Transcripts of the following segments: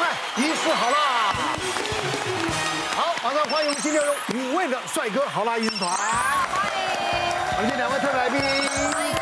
看《医师好啦》。好，马上欢迎今天有五位的帅哥好啦医师团。欢迎。我们今天两位特别来宾。欢迎。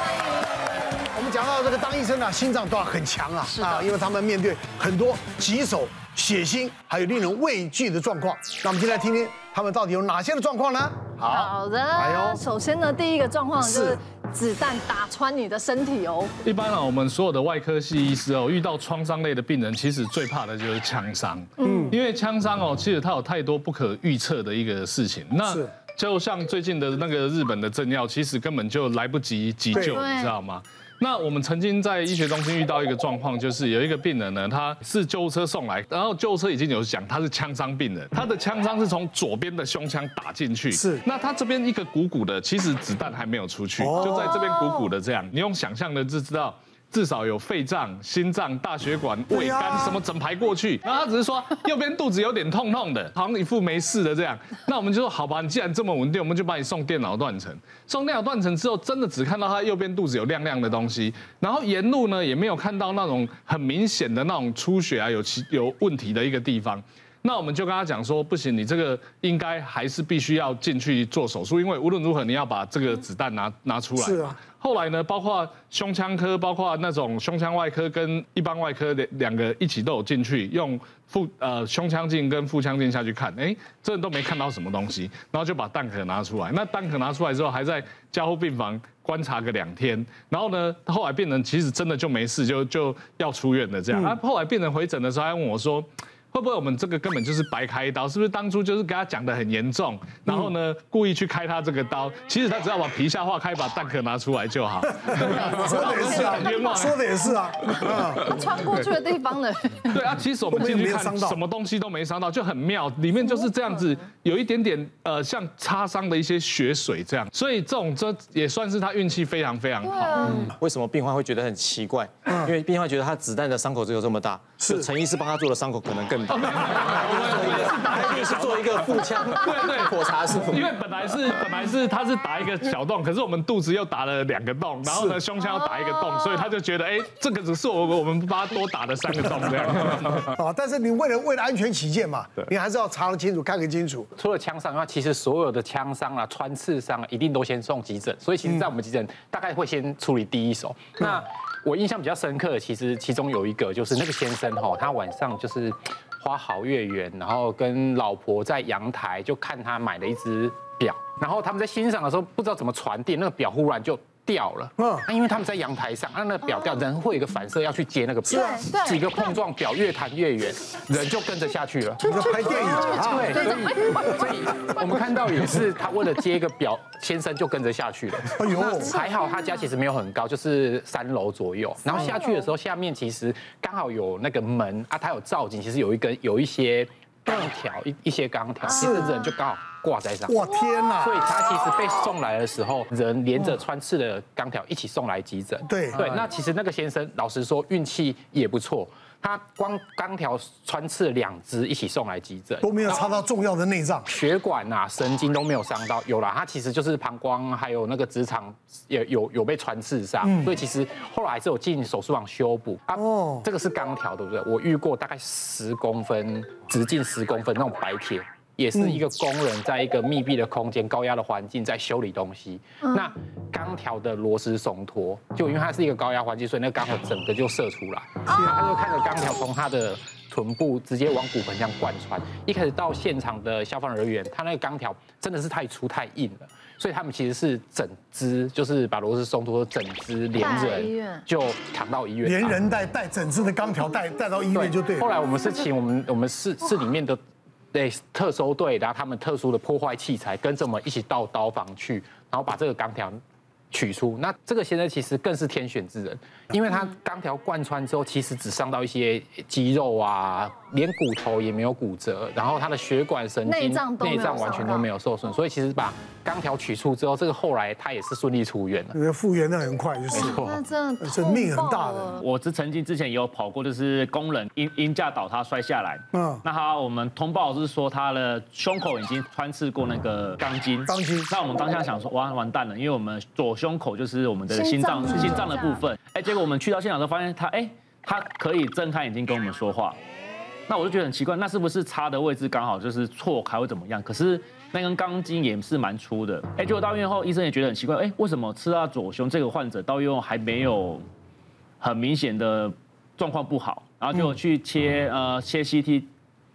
我们讲到这个当医生啊，心脏都要很强啊，啊，因为他们面对很多棘手、血腥，还有令人畏惧的状况。那我们今天来听听他们到底有哪些的状况呢？好，好的。哎呦，首先呢，第一个状况就是。子弹打穿你的身体哦。一般啊，我们所有的外科系医师哦，遇到创伤类的病人，其实最怕的就是枪伤。嗯，因为枪伤哦，其实它有太多不可预测的一个事情。那就像最近的那个日本的政要，其实根本就来不及急救，你知道吗？那我们曾经在医学中心遇到一个状况，就是有一个病人呢，他是救护车送来，然后救护车已经有讲他是枪伤病人，他的枪伤是从左边的胸腔打进去，是，那他这边一个鼓鼓的，其实子弹还没有出去，就在这边鼓鼓的这样，你用想象的就知道。至少有肺脏、心脏、大血管、胃肝什么整排过去，然后他只是说右边肚子有点痛痛的，好像一副没事的这样。那我们就说好吧，你既然这么稳定，我们就把你送电脑断层。送电脑断层之后，真的只看到他右边肚子有亮亮的东西，然后沿路呢也没有看到那种很明显的那种出血啊，有其有问题的一个地方。那我们就跟他讲说，不行，你这个应该还是必须要进去做手术，因为无论如何你要把这个子弹拿拿出来。是啊。后来呢，包括胸腔科，包括那种胸腔外科跟一般外科的两个一起都有进去，用腹呃胸腔镜跟腹腔镜下去看，哎，这都没看到什么东西，然后就把弹壳拿出来。那弹壳拿出来之后，还在加护病房观察个两天，然后呢，后来病人其实真的就没事，就就要出院了这样。啊，后来病人回诊的时候还问我说。会不会我们这个根本就是白开刀？是不是当初就是给他讲的很严重，然后呢故意去开他这个刀？其实他只要把皮下化开，把弹壳拿出来就好。说的也是啊，冤枉。说的也是啊。他穿过去的地方呢？对啊，其实我们进去看，什么东西都没伤到，就很妙。里面就是这样子，有一点点呃像擦伤的一些血水这样。所以这种这也算是他运气非常非常好。为什么病患会觉得很奇怪？因为病患觉得他子弹的伤口只有这么大，是陈医师帮他做的伤口可能更。我们是做一个腹腔，对对，火柴师傅。因为本来是本来是他是打一个小洞，可是我们肚子又打了两个洞，然后呢胸腔又打一个洞，所以他就觉得哎，这个只是我我们帮他多打了三个洞这样。啊，但是你为了为了安全起见嘛，你还是要查得清楚，看个清楚。除了枪伤的话，其实所有的枪伤啊、穿刺伤啊，一定都先送急诊。所以其实，在我们急诊大概会先处理第一手。那我印象比较深刻的，其实其中有一个就是那个先生哈，他晚上就是。花好月圆，然后跟老婆在阳台就看他买了一只表，然后他们在欣赏的时候不知道怎么传递，那个表忽然就掉了。嗯，那因为他们在阳台上，那那个表掉，人会有一个反射要去接那个表，几个碰撞，表越弹越远，人就跟着下去了。就拍电影啊？对，所以我们看到也是他为了接一个表，先生就跟着下去了。哎呦，还好他家其实没有很高，就是三楼左右。然后下去的时候，下面其实刚好有那个门啊，它有造景，其实有一根有一些钢条，一一些钢条，其实人就刚好。挂在上，哇天哪！所以他其实被送来的时候，人连着穿刺的钢条一起送来急诊。对对，那其实那个先生老实说运气也不错，他光钢条穿刺两只一起送来急诊，都没有插到重要的内脏，血管啊、神经都没有伤到。有了，他其实就是膀胱还有那个直肠也有有被穿刺伤，所以其实后来还是有进手术房修补。哦，这个是钢条对不对？我遇过大概十公分，直径十公分那种白铁。也是一个工人在一个密闭的空间、高压的环境在修理东西。那钢条的螺丝松脱，就因为它是一个高压环境，所以那钢条整个就射出来。他就看着钢条从他的臀部直接往骨盆这样贯穿。一开始到现场的消防人员，他那个钢条真的是太粗太硬了，所以他们其实是整只，就是把螺丝松脱，整只连人就扛到医院，连人带带整只的钢条带带到医院就对了。后来我们是请我们我们市市里面的。对，特搜队，然后他们特殊的破坏器材，跟着我们一起到刀房去，然后把这个钢条取出。那这个先生其实更是天选之人，因为他钢条贯穿之后，其实只伤到一些肌肉啊。连骨头也没有骨折，然后他的血管、神经、内脏完全都没有受损，所以其实把钢条取出之后，这个后来他也是顺利出院了。因为复原的很快，就是那真的是命很大的。我是曾经之前也有跑过，就是工人因因架倒塌摔下来，嗯，那他我们通报是说他的胸口已经穿刺过那个钢筋，钢筋。那我们当下想说，哇，完蛋了，因为我们左胸口就是我们的心脏，心脏的部分。哎，结果我们去到现场都发现他，哎，他可以睁开眼睛跟我们说话。那我就觉得很奇怪，那是不是插的位置刚好就是错开会怎么样？可是那根钢筋也是蛮粗的。哎，结果到医院后，医生也觉得很奇怪，哎，为什么刺到左胸这个患者到医院还没有很明显的状况不好，然后就去切呃切 CT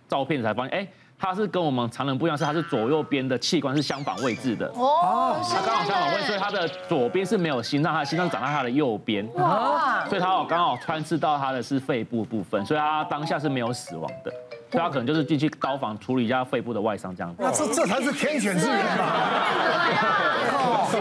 照片才发现，哎。它是跟我们常人不一样，是它是左右边的器官是相反位置的。哦，它刚好相反位置，所以它的左边是没有心脏，它的心脏长在它的右边，哇，所以它好刚好穿刺到它的是肺部部分，所以它当下是没有死亡的，所以它可能就是进去刀房处理一下肺部的外伤这样子。那这这才是天选之人吧？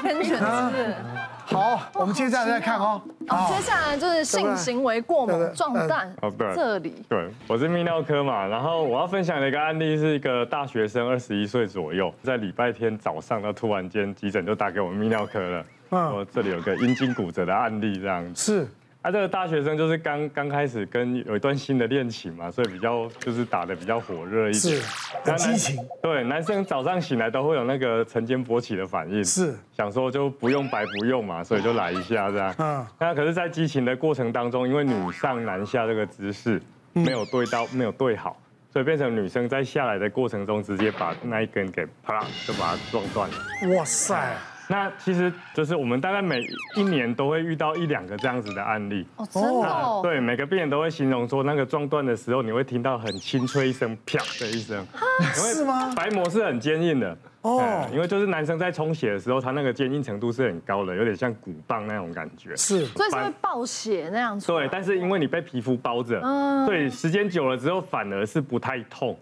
天选之人。好，我们接下来再看哦。好，接下来就是性行为过猛壮弹。哦，对，这里。对，我是泌尿科嘛，然后我要分享的一个案例是一个大学生，二十一岁左右，在礼拜天早上，他突然间急诊就打给我们泌尿科了，说这里有个阴茎骨折的案例，这样子。是。他、啊、这个大学生就是刚刚开始跟有一段新的恋情嘛，所以比较就是打得比较火热一点，是激情。对，男生早上醒来都会有那个晨间勃起的反应，是想说就不用白不用嘛，所以就来一下这样。嗯。那可是，在激情的过程当中，因为女上男下这个姿势没有对到，没有对好，所以变成女生在下来的过程中，直接把那一根给啪啦就把它撞断了。哇塞！那其实就是我们大概每一年都会遇到一两个这样子的案例哦，真的哦，对，每个病人都会形容说，那个撞断的时候，你会听到很清脆一声啪的一声，是吗？白膜是很坚硬的哦，因为就是男生在充血的时候，他那个坚硬程度是很高的，有点像鼓棒那种感觉，是，所以是会爆血那样子。对，但是因为你被皮肤包着，嗯，对，时间久了之后反而是不太痛，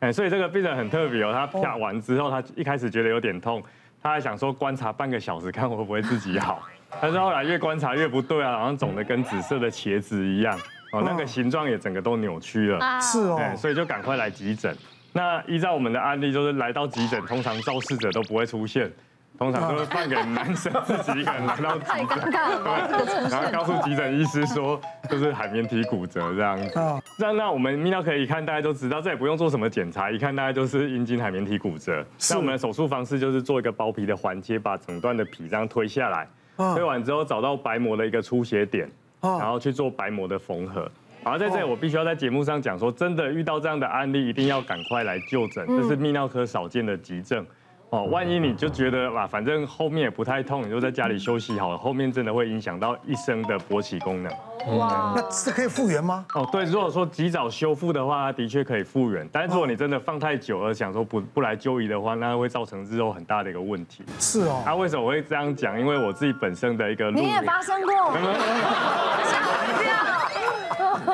哎，所以这个病人很特别哦，他啪完之后，他一开始觉得有点痛。他还想说观察半个小时，看会不会自己好。但是后来越观察越不对啊，好像肿的跟紫色的茄子一样，哦，那个形状也整个都扭曲了。是哦，所以就赶快来急诊。那依照我们的案例，就是来到急诊，通常肇事者都不会出现。通常都是放给男生自己一个人来到急诊，然后告诉急诊医师说，就是海绵体骨折这样子。那那我们泌尿科一看，大家都知道，这也不用做什么检查，一看大家就是阴茎海绵体骨折。那我们的手术方式就是做一个包皮的环切，把整段的皮这样推下来，推完之后找到白膜的一个出血点，然后去做白膜的缝合。然后在这里我必须要在节目上讲说，真的遇到这样的案例，一定要赶快来就诊，这是泌尿科少见的急症。哦，万一你就觉得哇，反正后面也不太痛，你就在家里休息好了，后面真的会影响到一生的勃起功能。哇，那是可以复原吗？哦，对，如果说及早修复的话，它的确可以复原。但是如果你真的放太久了，想说不不来就医的话，那会造成日后很大的一个问题。是哦。那为什么我会这样讲？因为我自己本身的一个，你也发生过。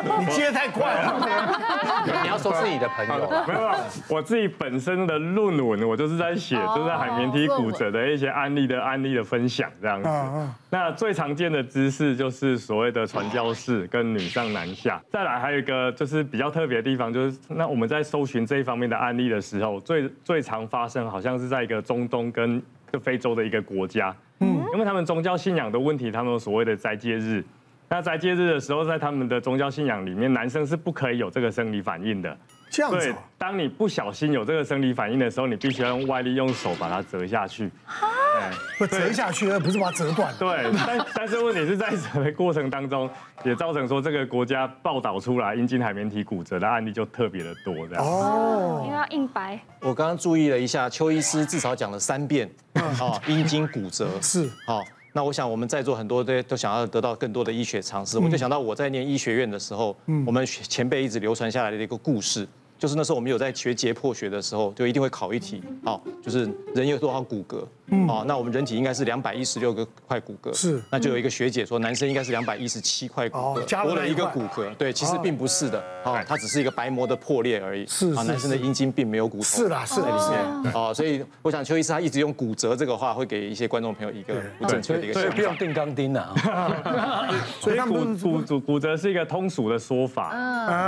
你接太快了，你要说自己的朋友，没有，我自己本身的论文，我就是在写，就是海绵体骨折的一些案例的案例的分享这样子。那最常见的姿势就是所谓的传教士跟女上男下。再来还有一个就是比较特别的地方，就是那我们在搜寻这一方面的案例的时候，最最常发生好像是在一个中东跟非洲的一个国家，嗯，因为他们宗教信仰的问题，他们有所谓的斋戒日。那在节日的时候，在他们的宗教信仰里面，男生是不可以有这个生理反应的。这样子。对，当你不小心有这个生理反应的时候，你必须要用外力，用手把它折下去。不折下去，而不是把它折断。对，但 但是问题是在折的过程当中，也造成说这个国家报道出来阴茎海绵体骨折的案例就特别的多，这样。哦，因为要硬白。我刚刚注意了一下，邱医师至少讲了三遍。哦，阴茎骨折是好。那我想我们在座很多都都想要得到更多的医学常识，我就想到我在念医学院的时候，我们前辈一直流传下来的一个故事。就是那时候我们有在学解剖学的时候，就一定会考一题，好，就是人有多少骨骼，哦，那我们人体应该是两百一十六个块骨骼，是，那就有一个学姐说男生应该是两百一十七块骨骼，多了一个骨骼，对，其实并不是的，哦，它只是一个白膜的破裂而已，是，啊，男生的阴茎并没有骨头，是啦，是在里面，哦，所以我想邱医师他一直用骨折这个话，会给一些观众朋友一个不正确的一个，所以不用钉钢钉啊，所以骨骨骨骨折是一个通俗的说法，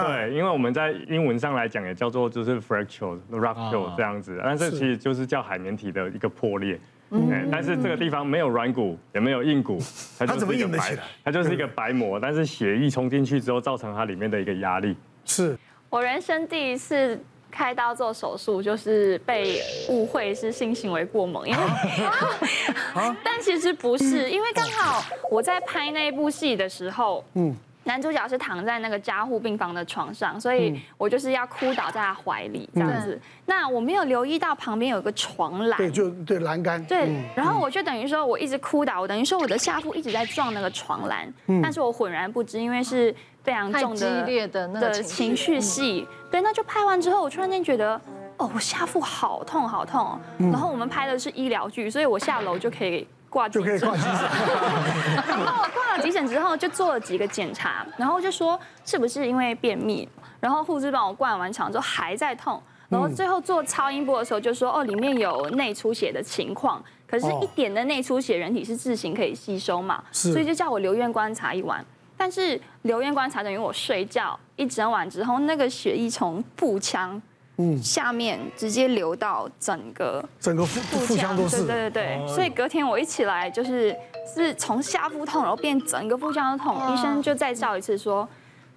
对，因为我们在英文上来讲也叫做就是 fracture、rupture 这样子，但是其实就是叫海绵体的一个破裂。嗯，但是这个地方没有软骨，也没有硬骨，它怎么硬得起来？它就是一个白膜，但是血液冲进去之后，造成它里面的一个压力。是我人生第一次开刀做手术，就是被误会是性行为过猛，因为，但其实不是，因为刚好我在拍那一部戏的时候，嗯。男主角是躺在那个加护病房的床上，所以我就是要哭倒在他怀里这样子。嗯、那我没有留意到旁边有个床栏，对，就对栏杆。对，然后我就等于说我一直哭倒，我等于说我的下腹一直在撞那个床栏，但是我浑然不知，因为是非常重的、激烈的那个情绪戏。对，那就拍完之后，我突然间觉得，哦，我下腹好痛好痛。然后我们拍的是医疗剧，所以我下楼就可以。挂就可以挂急诊，然后我挂了急诊之后就做了几个检查，然后就说是不是因为便秘，然后护士帮我灌完肠之后还在痛，然后最后做超音波的时候就说哦里面有内出血的情况，可是一点的内出血人体是自行可以吸收嘛，所以就叫我留院观察一晚，但是留院观察等于我睡觉一整晚之后，那个血液从腹腔。嗯，下面直接流到整个整个腹腹腔都是，对对对，所以隔天我一起来就是是从下腹痛，然后变整个腹腔的痛，医生就再照一次说，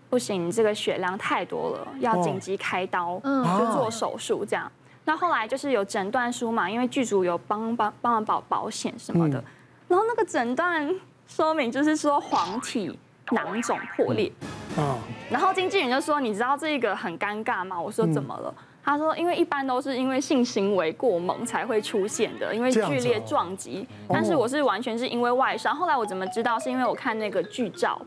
不行，你这个血量太多了，要紧急开刀，嗯就做手术这样。那后来就是有诊断书嘛，因为剧组有帮帮帮忙保保险什么的，然后那个诊断说明就是说黄体囊肿破裂，啊，然后经纪人就说，你知道这个很尴尬吗？我说怎么了？他说：“因为一般都是因为性行为过猛才会出现的，因为剧烈撞击。但是我是完全是因为外伤。后来我怎么知道？是因为我看那个剧照，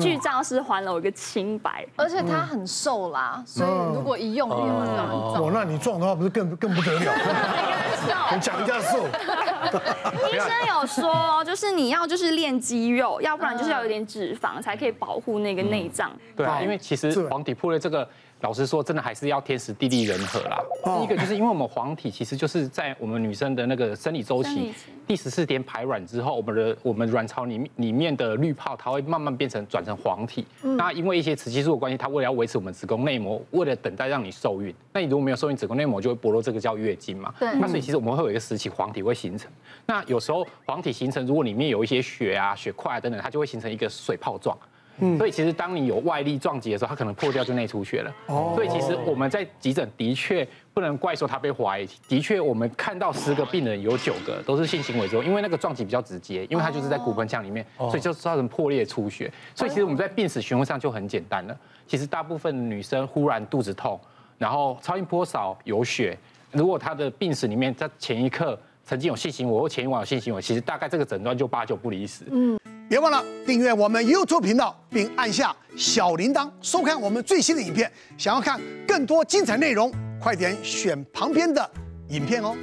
剧照是还了我一个清白。而且他很瘦啦，所以如果一用力会很重。哦，那你撞的话不是更更不得了？你讲一下瘦。医生有说，就是你要就是练肌肉，要不然就是要有点脂肪才可以保护那个内脏。对啊，因为其实黄体破裂这个。”老实说，真的还是要天时地利人和啦。第一个就是因为我们黄体其实就是在我们女生的那个生理周期第十四天排卵之后，我们的我们卵巢里面里面的滤泡它会慢慢变成转成黄体。那因为一些雌激素的关系，它为了要维持我们子宫内膜，为了等待让你受孕，那你如果没有受孕，子宫内膜就会剥落，这个叫月经嘛。对。那所以其实我们会有一个时期黄体会形成。那有时候黄体形成，如果里面有一些血啊、血块啊等等，它就会形成一个水泡状。嗯所以其实当你有外力撞击的时候，它可能破掉就内出血了。哦。所以其实我们在急诊的确不能怪说他被怀疑，的确我们看到十个病人有九个都是性行为之后，因为那个撞击比较直接，因为它就是在骨盆腔里面，所以就造成破裂出血。所以其实我们在病史询问上就很简单了。其实大部分女生忽然肚子痛，然后超音波扫有血，如果他的病史里面在前一刻曾经有性行为或前一晚有性行为，其实大概这个诊断就八九不离十。嗯。别忘了订阅我们 YouTube 频道，并按下小铃铛，收看我们最新的影片。想要看更多精彩内容，快点选旁边的影片哦。